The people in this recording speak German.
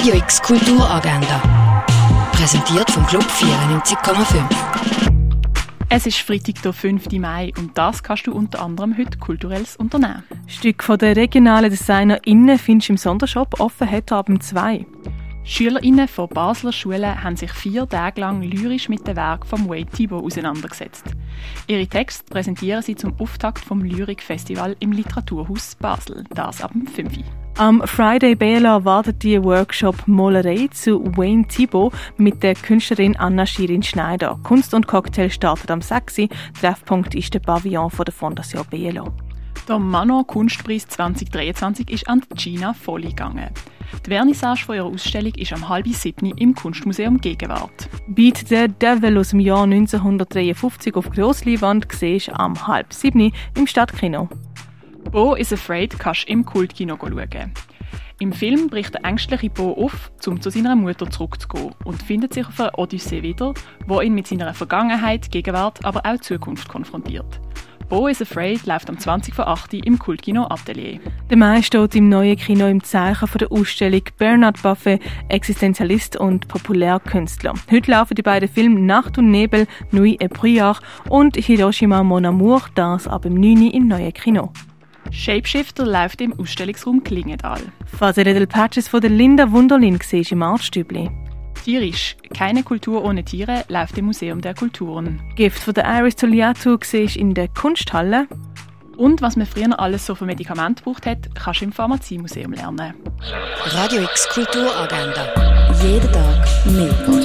Radio X Kulturagenda. Präsentiert vom Club 94,5. Es ist Freitag, der 5. Mai und das kannst du unter anderem heute kulturelles unternehmen. Stück von der regionalen DesignerInnen findest du im Sondershop offen heute Abend 2. SchülerInnen von Basler Schulen haben sich vier Tage lang lyrisch mit dem Werk von Wade Thibault auseinandergesetzt. Ihre Texte präsentieren sie zum Auftakt vom Lyrikfestival im Literaturhaus Basel, das ab dem 5. Am Friday Bela wartet die Workshop Malerei zu Wayne Thibault mit der Künstlerin Anna Shirin Schneider. Kunst und Cocktail startet am 6. Treffpunkt ist der Pavillon von der Fondation Bela. Der Manor Kunstpreis 2023 ist an Gina Folli gegangen. Die Vernissage von ihrer Ausstellung ist am halben siebten im Kunstmuseum Gegenwart. Beat the Devil aus dem Jahr 1953 auf Grossleinwand du am halb siebten im Stadtkino. Bo is Afraid kannst du im Kultkino schauen. Im Film bricht der ängstliche Bo auf, um zu seiner Mutter zurückzugehen und findet sich auf einer Odyssee wieder, wo ihn mit seiner Vergangenheit, Gegenwart, aber auch Zukunft konfrontiert. Bo is Afraid läuft am 20 vor 8 im Kultkino Atelier. Der Mai steht im neuen Kino im Zeichen von der Ausstellung Bernard Buffet, Existenzialist und Populärkünstler. Heute laufen die beiden Filme Nacht und Nebel, Nuit et Brouillard und Hiroshima Mon Amour, das ab dem 9 im neuen Kino. Shapeshifter läuft im Ausstellungsraum Klingenthal. Facette del Patches von der Linda Wunderlin siehst im Artstübli. Tierisch. Keine Kultur ohne Tiere läuft im Museum der Kulturen. Gift von der Iris Togliatto siehst in der Kunsthalle. Und was man früher alles so für Medikamente gebraucht hat, kannst du im Pharmaziemuseum lernen. Radio X Kulturagenda. Jeden Tag mehr.